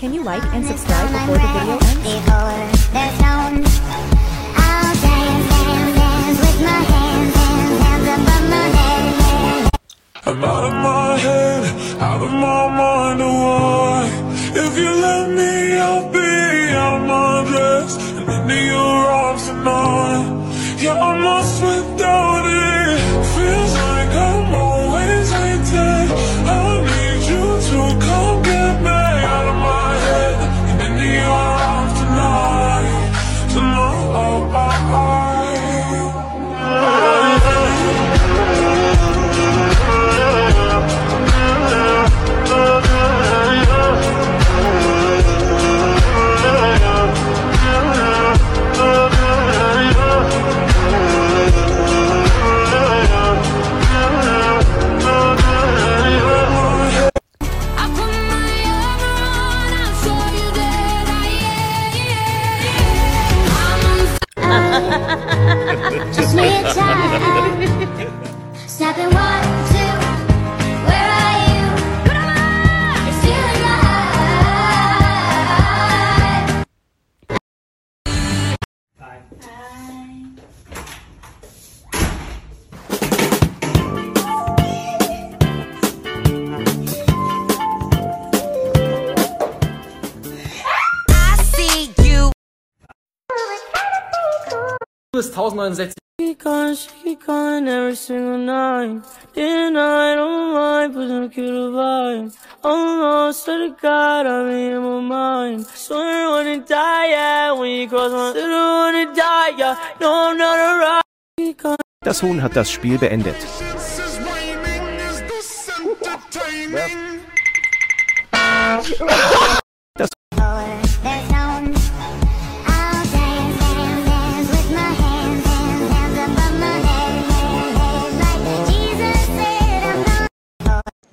Can you like and subscribe before the video ends? Before the sound, I'll dance, dance, dance with my hands, hands, hands above my head. I'm out of my head, out of my mind, oh why? If you let me, I'll be out my dress and into your arms tonight. Yeah, I'm lost ist 1069. She calling, she calling every single night. Day night, on my mind, put some cute vibe. Oh no, swear to God, I'm in my mind. Swear I wanna die, yeah, when you cross my, I don't wanna die, yeah. No, I'm not alright. Das Huhn hat das Spiel beendet.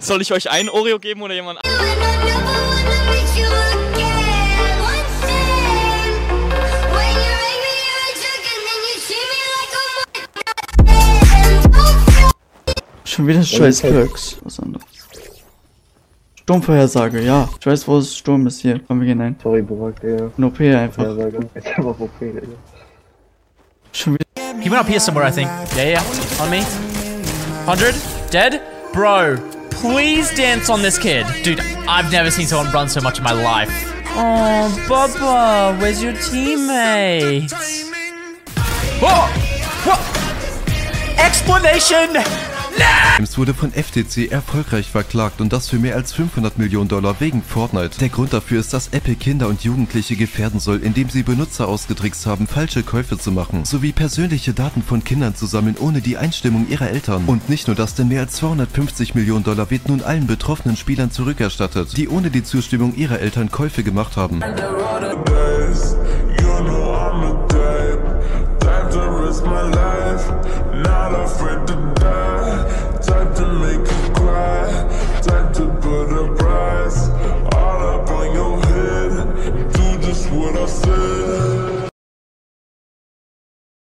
Soll ich euch ein Oreo geben oder jemand. Schon wieder Scheiß Perks. Was anderes. Sturmvorhersage, ja. Ich weiß, wo es Sturm ist hier. Komm, wir gehen ein. Sorry, Burak, Digga. No P einfach. Jetzt einfach OP, Digga. Schon wieder. He went up here somewhere, I think. Yeah, yeah. On me. 100. Dead? Bro, please dance on this kid. Dude, I've never seen someone run so much in my life. Oh, Bubba, where's your teammate? Oh! What? Explanation! Games wurde von FTC erfolgreich verklagt und das für mehr als 500 Millionen Dollar wegen Fortnite. Der Grund dafür ist, dass Epic Kinder und Jugendliche gefährden soll, indem sie Benutzer ausgetrickst haben, falsche Käufe zu machen, sowie persönliche Daten von Kindern zu sammeln, ohne die Einstimmung ihrer Eltern. Und nicht nur das, denn mehr als 250 Millionen Dollar wird nun allen betroffenen Spielern zurückerstattet, die ohne die Zustimmung ihrer Eltern Käufe gemacht haben. days. You know I'm a type that to risk my life, not afraid to die. to make